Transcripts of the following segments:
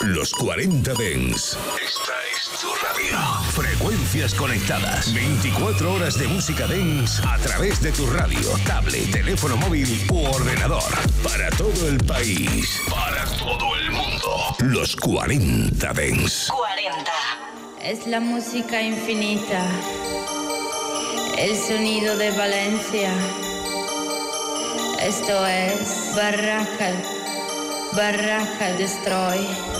Los 40 Dens. Esta es tu radio. Frecuencias conectadas. 24 horas de música Dens a través de tu radio, tablet, teléfono móvil u ordenador. Para todo el país. Para todo el mundo. Los 40 Dens. 40. Es la música infinita. El sonido de Valencia. Esto es Barraca. Barraca Destroy.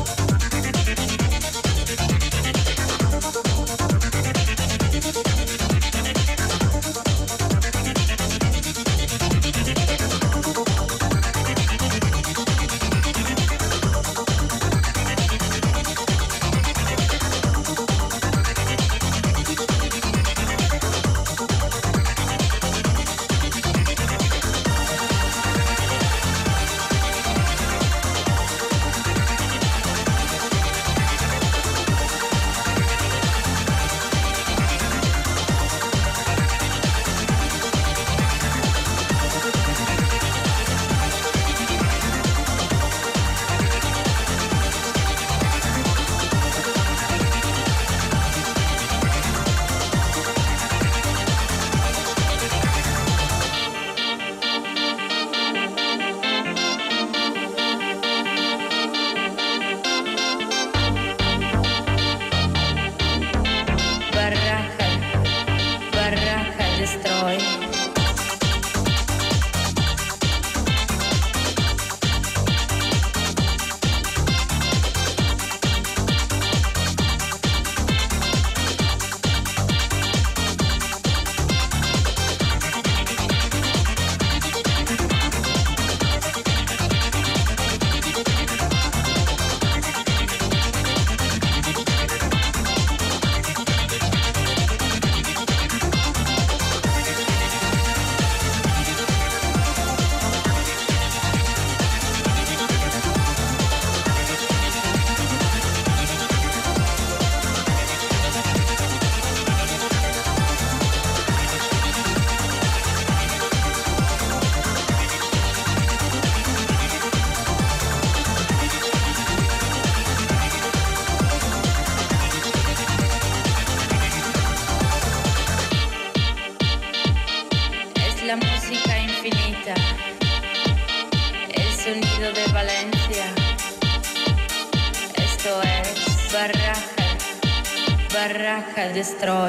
la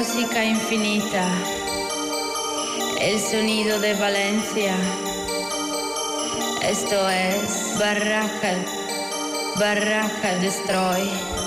música infinita, el sonido de Valencia. Esto es Barraca, Barraca Destroy.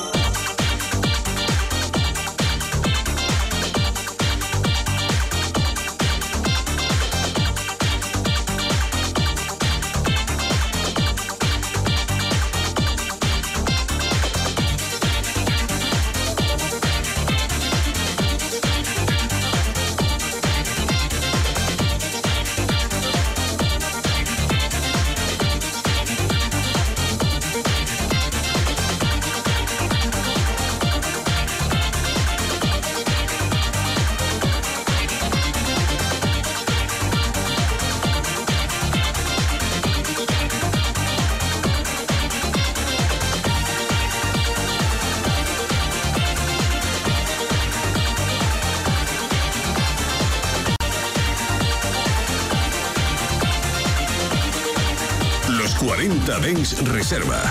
Dens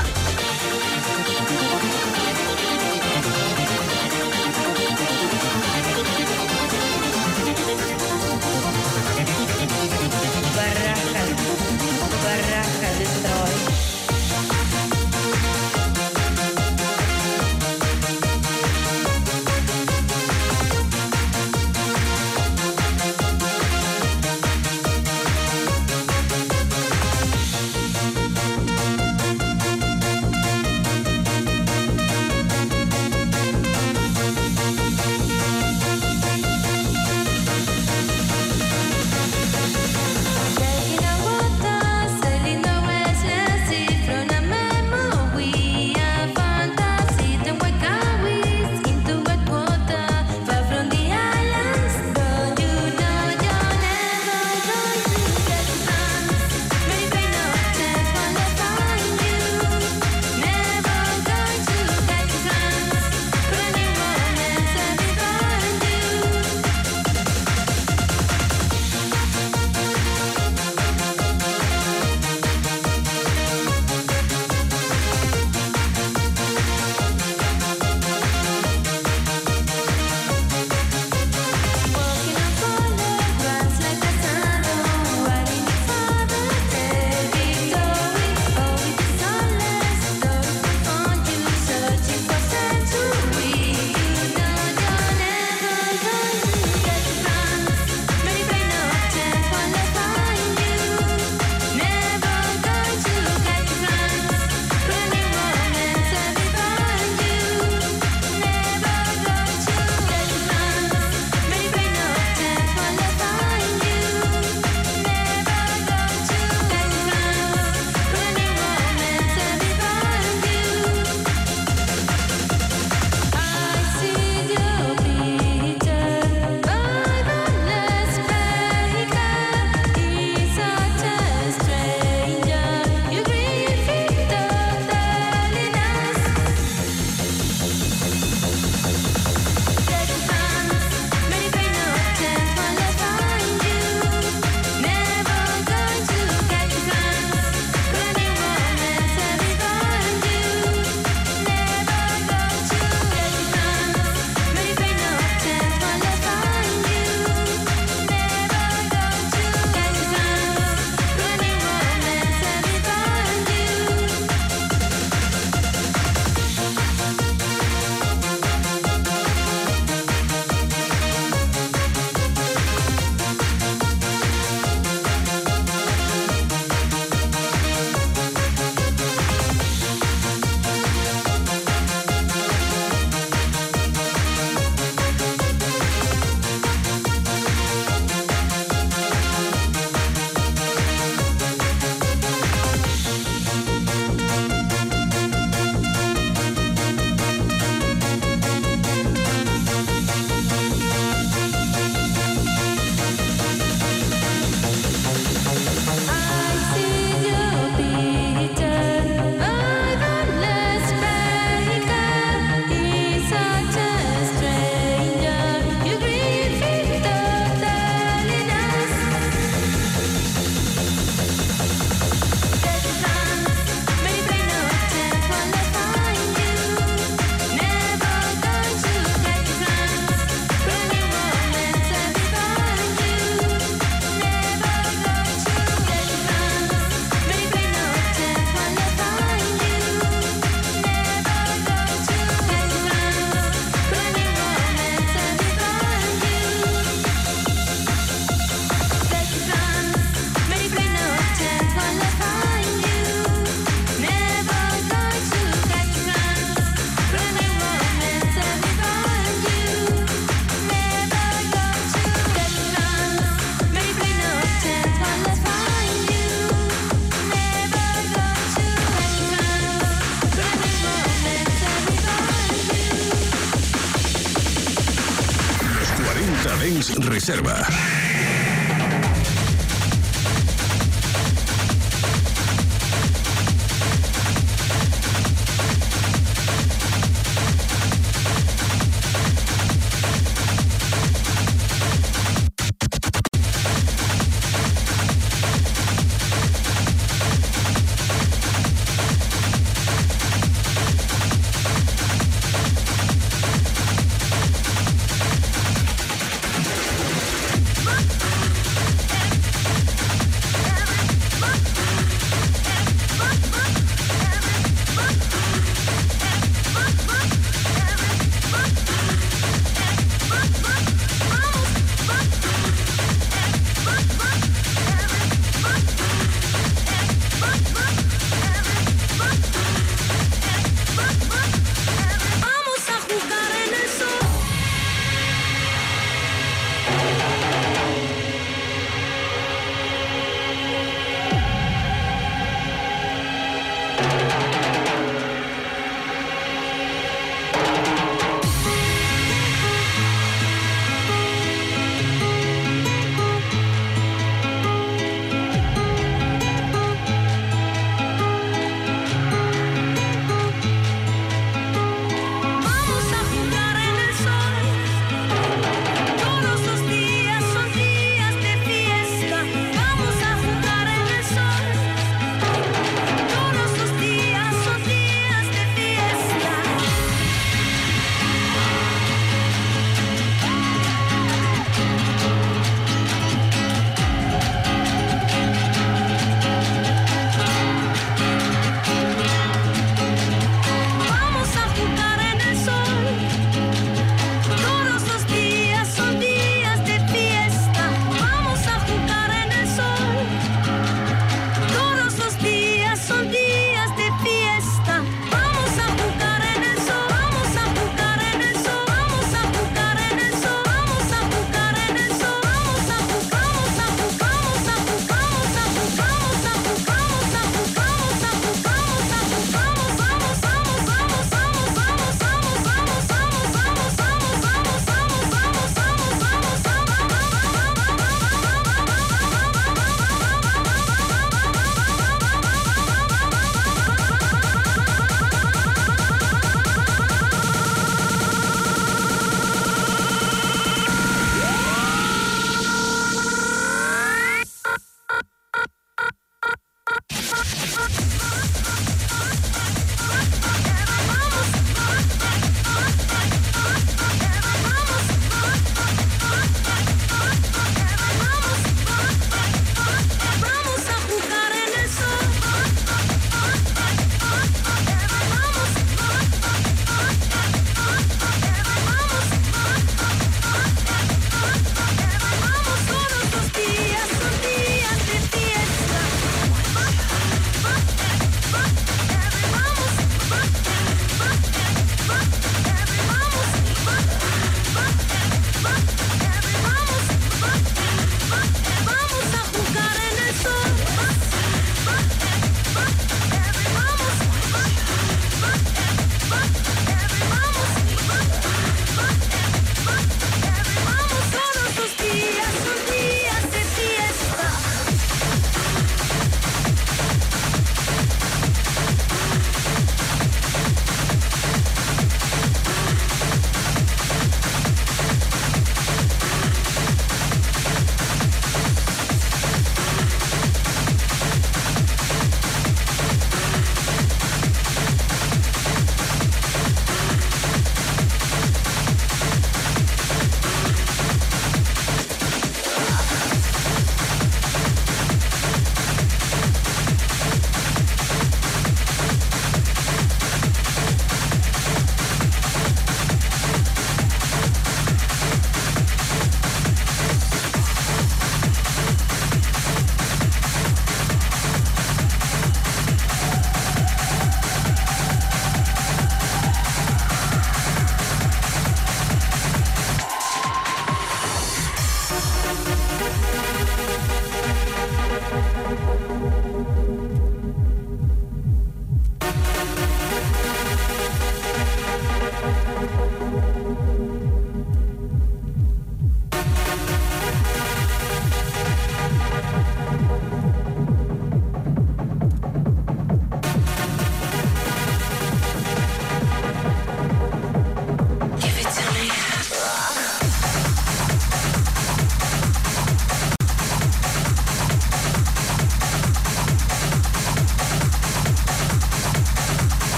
Reserva.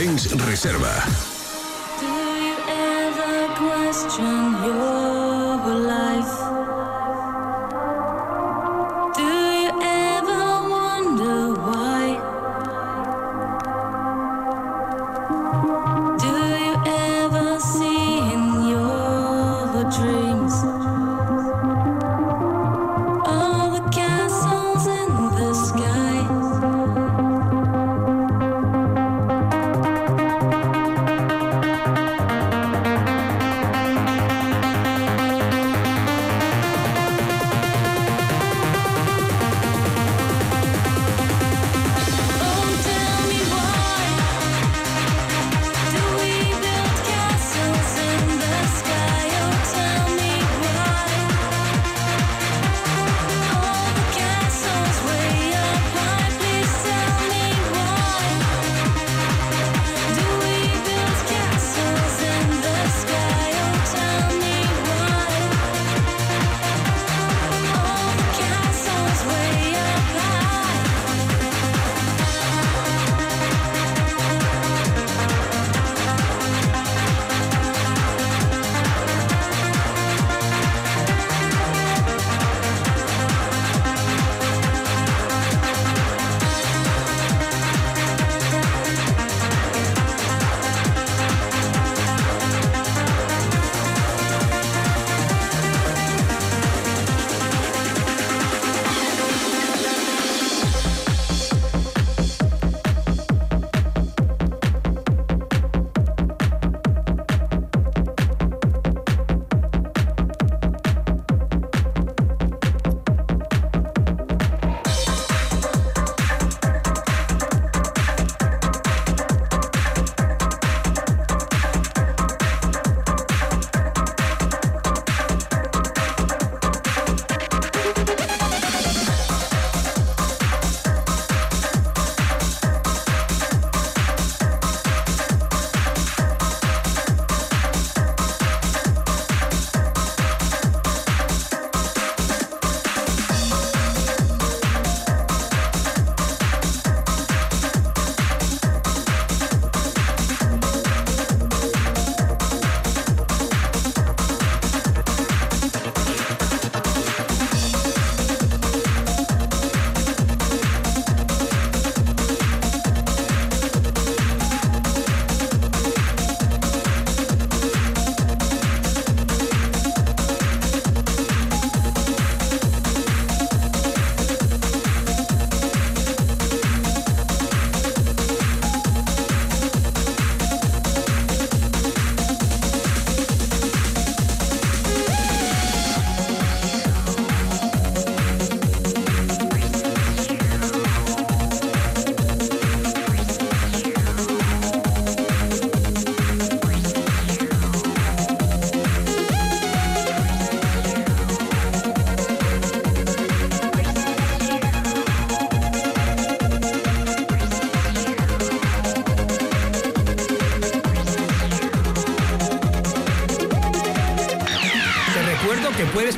Benz Reserva. Do you ever question?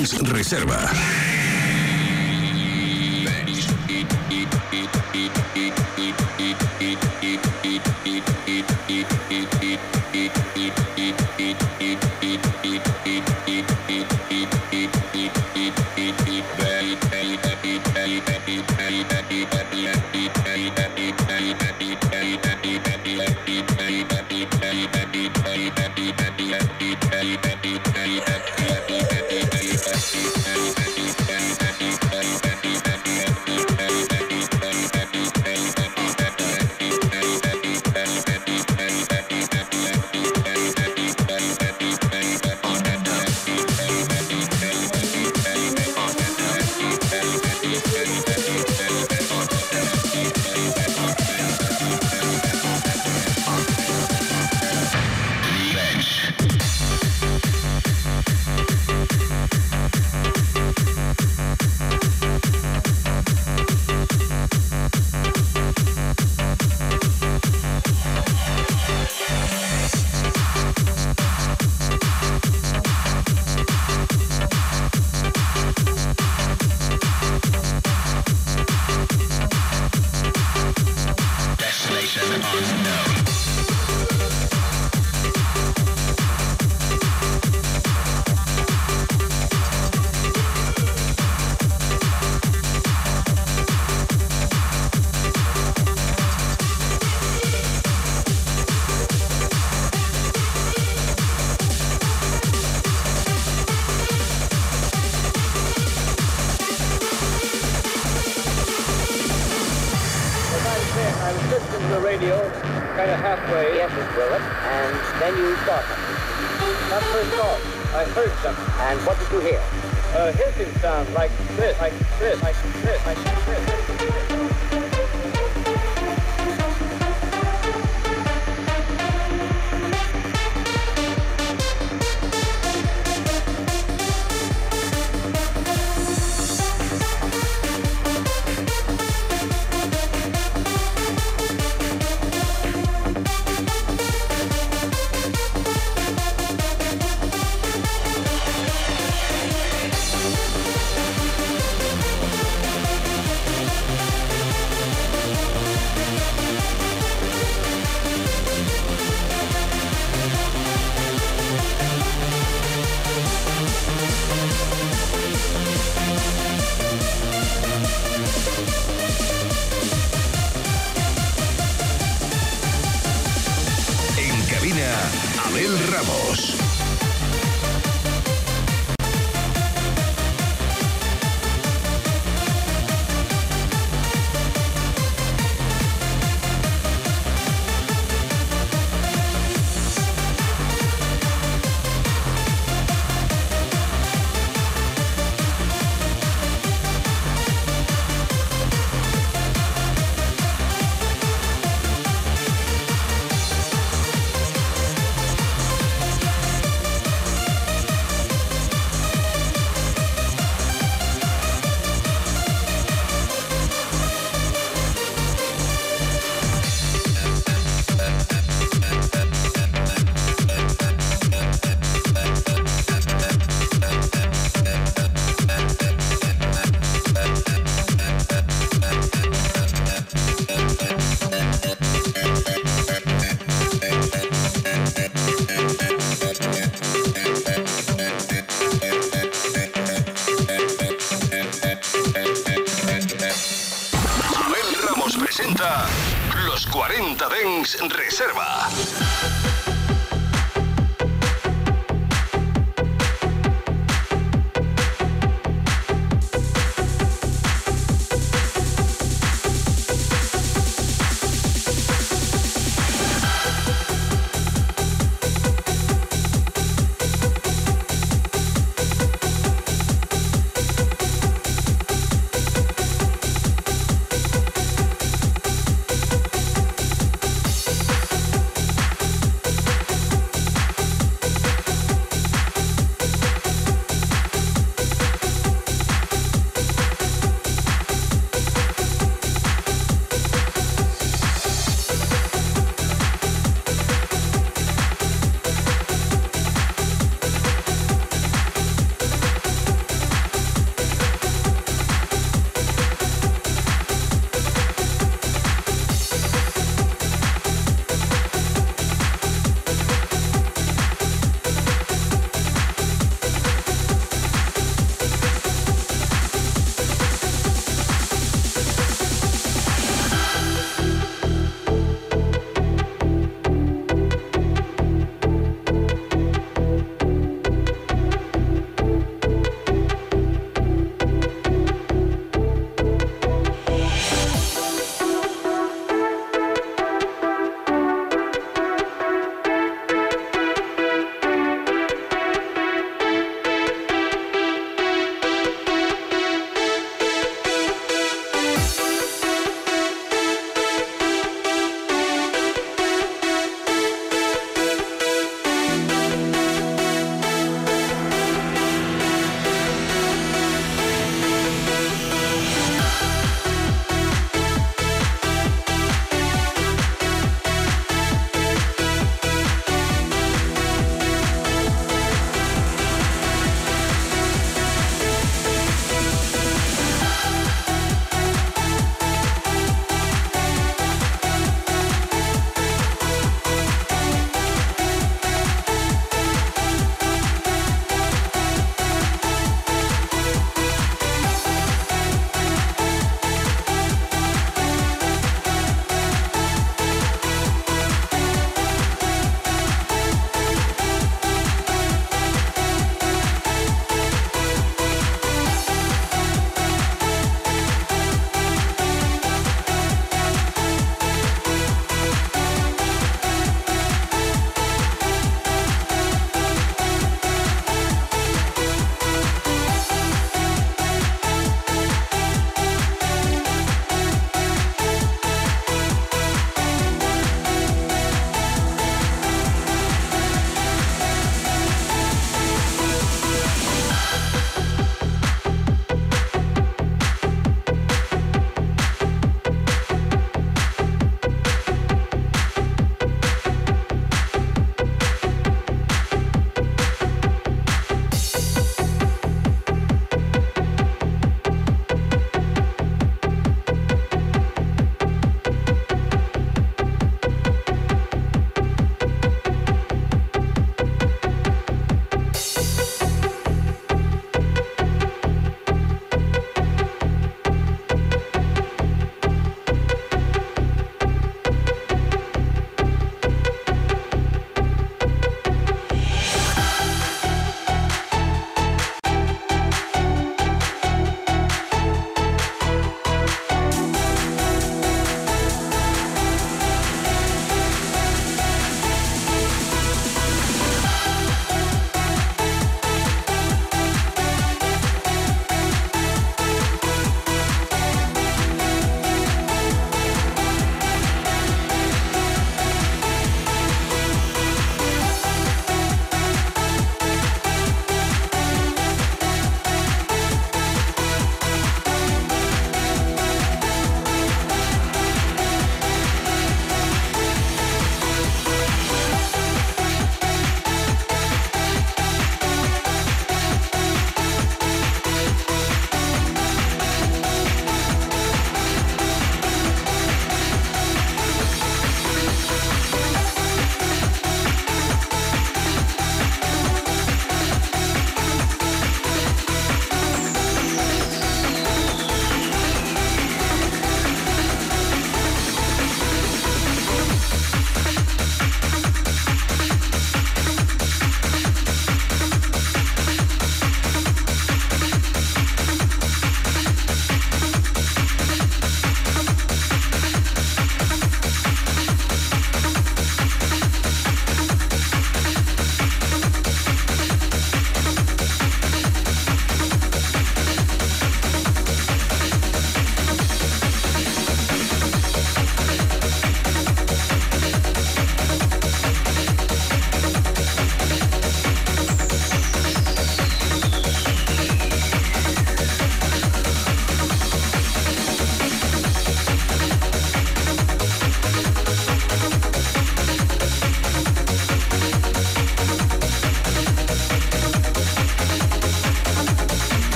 40 Dens Reserva.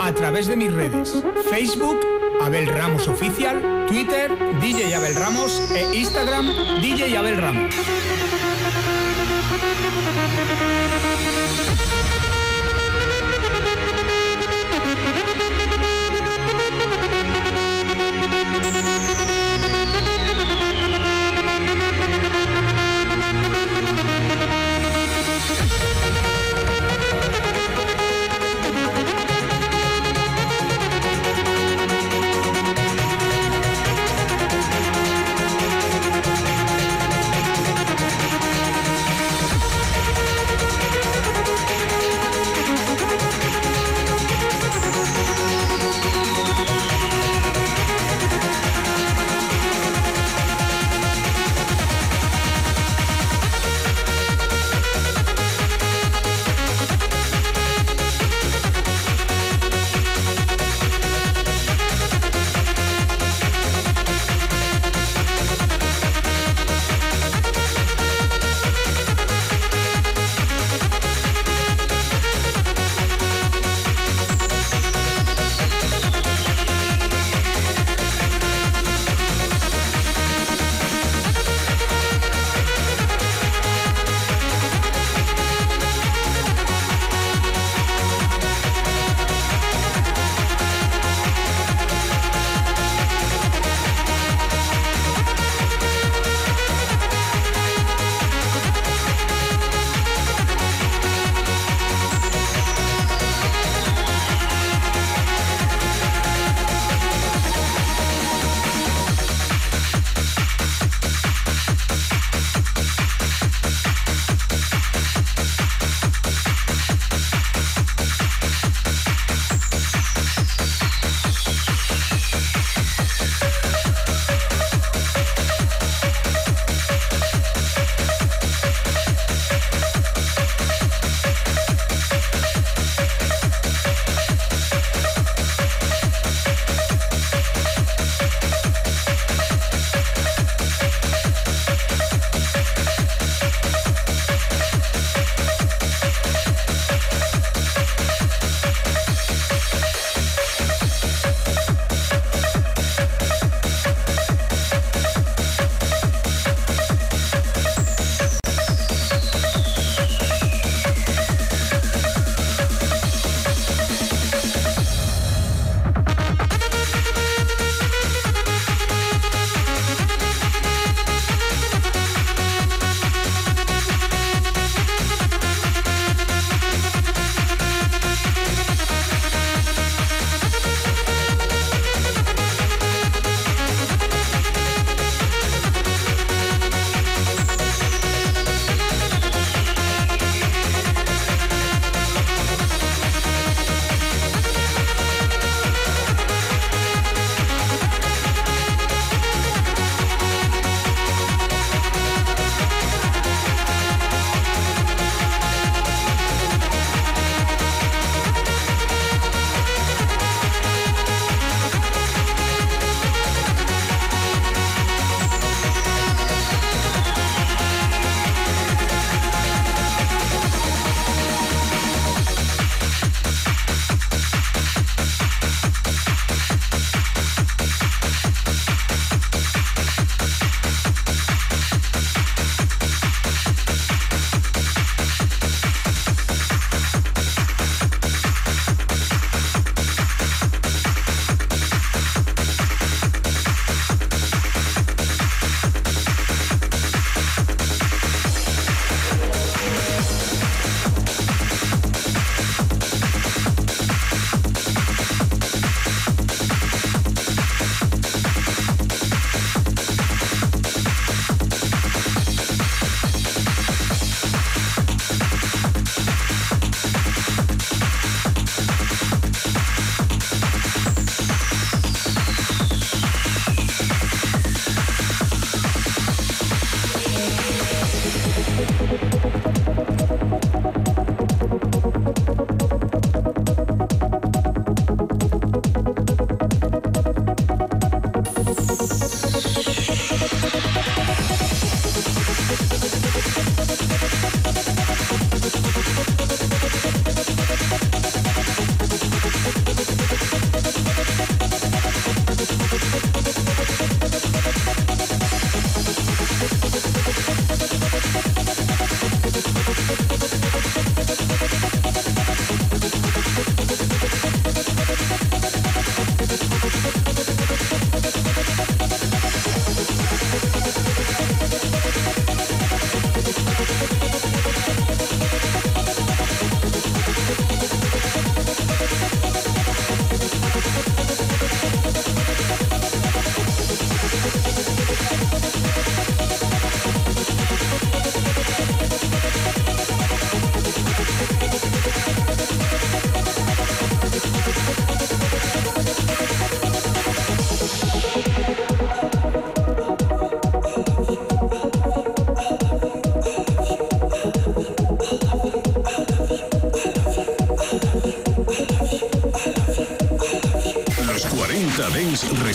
A través de mis redes. Facebook, Abel Ramos Oficial, Twitter, DJ Abel Ramos e Instagram, DJ Abel Ramos.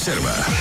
Reserva.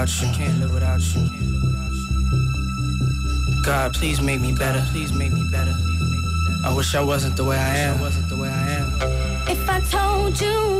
without you. Can't live without you. God, please make me better. Please make me better. I wish I wasn't the way I am. If I told you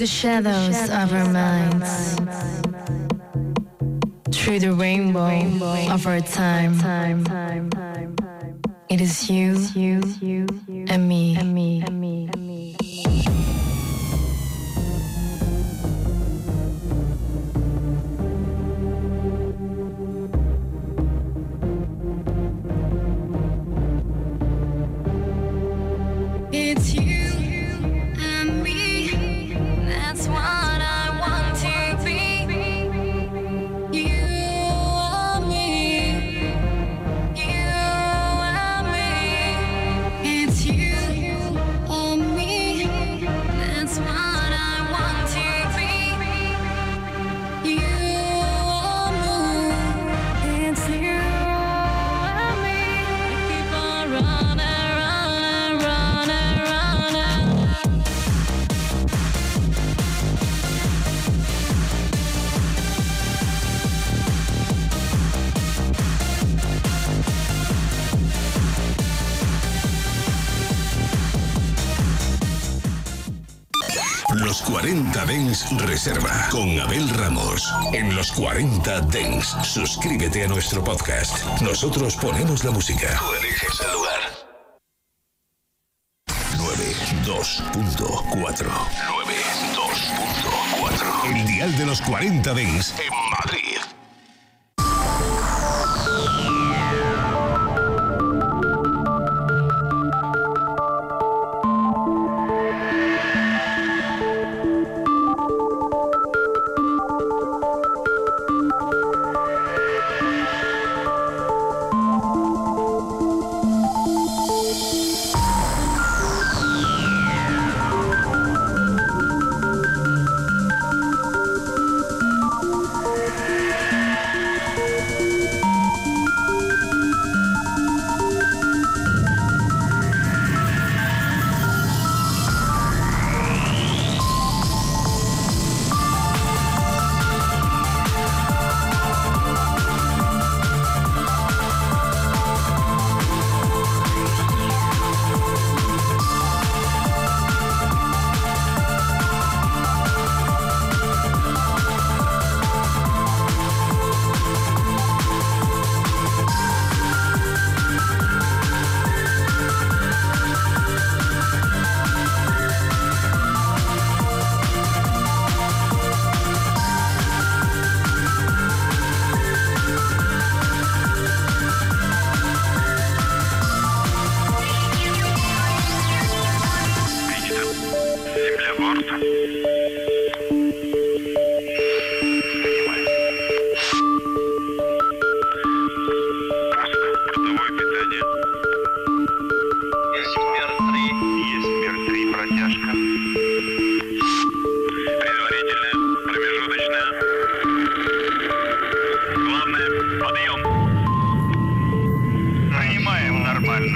the shadows of our minds. Through the rainbow of our time. It is you and me. Los 40 Dens, suscríbete a nuestro podcast. Nosotros ponemos la música. Tú eliges el lugar. 92.4 92.4 El dial de los 40 Dens en Madrid.